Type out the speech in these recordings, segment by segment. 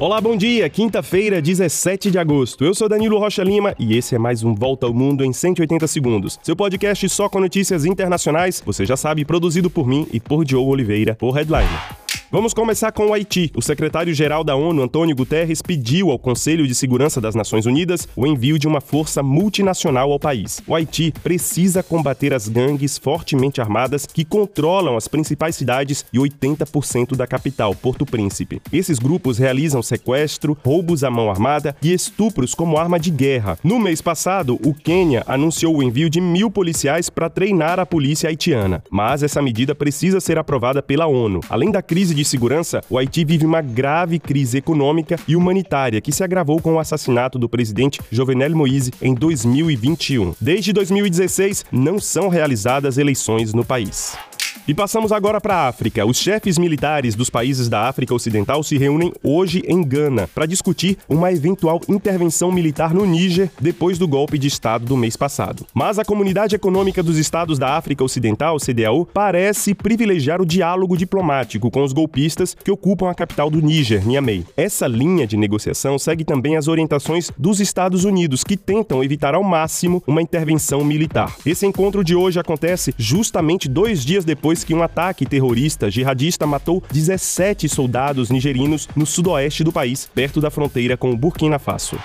Olá, bom dia. Quinta-feira, 17 de agosto. Eu sou Danilo Rocha Lima e esse é mais um Volta ao Mundo em 180 segundos. Seu podcast só com notícias internacionais, você já sabe, produzido por mim e por Diogo Oliveira, por Headline. Vamos começar com o Haiti. O secretário-geral da ONU, Antônio Guterres, pediu ao Conselho de Segurança das Nações Unidas o envio de uma força multinacional ao país. O Haiti precisa combater as gangues fortemente armadas que controlam as principais cidades e 80% da capital, Porto Príncipe. Esses grupos realizam sequestro, roubos à mão armada e estupros como arma de guerra. No mês passado, o Quênia anunciou o envio de mil policiais para treinar a polícia haitiana, mas essa medida precisa ser aprovada pela ONU. Além da crise de segurança, o Haiti vive uma grave crise econômica e humanitária que se agravou com o assassinato do presidente Jovenel Moïse em 2021. Desde 2016, não são realizadas eleições no país. E passamos agora para a África. Os chefes militares dos países da África Ocidental se reúnem hoje em Gana para discutir uma eventual intervenção militar no Níger depois do golpe de Estado do mês passado. Mas a Comunidade Econômica dos Estados da África Ocidental, CDAO, parece privilegiar o diálogo diplomático com os golpistas que ocupam a capital do Níger, Niamey. Essa linha de negociação segue também as orientações dos Estados Unidos, que tentam evitar ao máximo uma intervenção militar. Esse encontro de hoje acontece justamente dois dias depois depois que um ataque terrorista jihadista matou 17 soldados nigerinos no sudoeste do país, perto da fronteira com o Burkina Faso.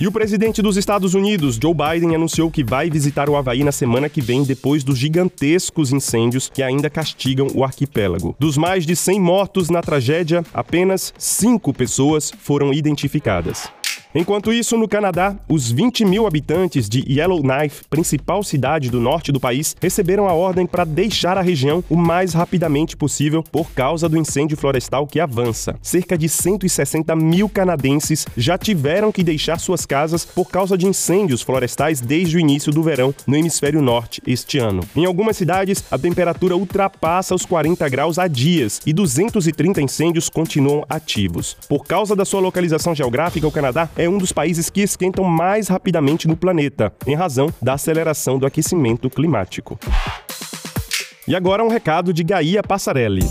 E o presidente dos Estados Unidos, Joe Biden, anunciou que vai visitar o Havaí na semana que vem, depois dos gigantescos incêndios que ainda castigam o arquipélago. Dos mais de 100 mortos na tragédia, apenas 5 pessoas foram identificadas. Enquanto isso, no Canadá, os 20 mil habitantes de Yellowknife, principal cidade do norte do país, receberam a ordem para deixar a região o mais rapidamente possível por causa do incêndio florestal que avança. Cerca de 160 mil canadenses já tiveram que deixar suas casas por causa de incêndios florestais desde o início do verão no hemisfério norte este ano. Em algumas cidades, a temperatura ultrapassa os 40 graus há dias e 230 incêndios continuam ativos. Por causa da sua localização geográfica, o Canadá é é um dos países que esquentam mais rapidamente no planeta, em razão da aceleração do aquecimento climático. E agora um recado de Gaia Passarelli.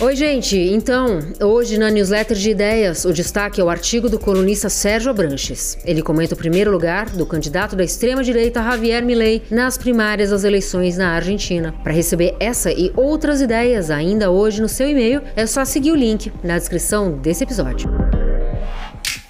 Oi, gente. Então, hoje na newsletter de ideias, o destaque é o artigo do colunista Sérgio Abranches. Ele comenta o primeiro lugar do candidato da extrema-direita Javier Milei nas primárias das eleições na Argentina. Para receber essa e outras ideias ainda hoje no seu e-mail, é só seguir o link na descrição desse episódio.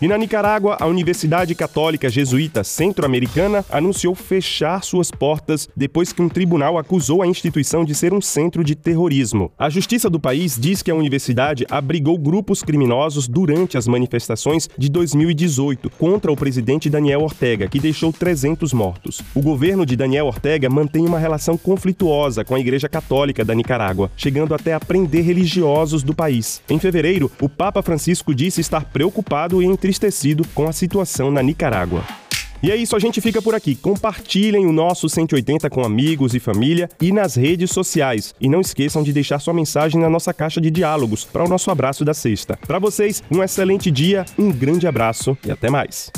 E na Nicarágua, a Universidade Católica Jesuíta Centro-Americana anunciou fechar suas portas depois que um tribunal acusou a instituição de ser um centro de terrorismo. A justiça do país diz que a universidade abrigou grupos criminosos durante as manifestações de 2018 contra o presidente Daniel Ortega, que deixou 300 mortos. O governo de Daniel Ortega mantém uma relação conflituosa com a Igreja Católica da Nicarágua, chegando até a prender religiosos do país. Em fevereiro, o Papa Francisco disse estar preocupado entre entristecido com a situação na Nicarágua. E é isso, a gente fica por aqui. Compartilhem o nosso 180 com amigos e família e nas redes sociais. E não esqueçam de deixar sua mensagem na nossa caixa de diálogos para o nosso abraço da sexta. Para vocês, um excelente dia, um grande abraço e até mais.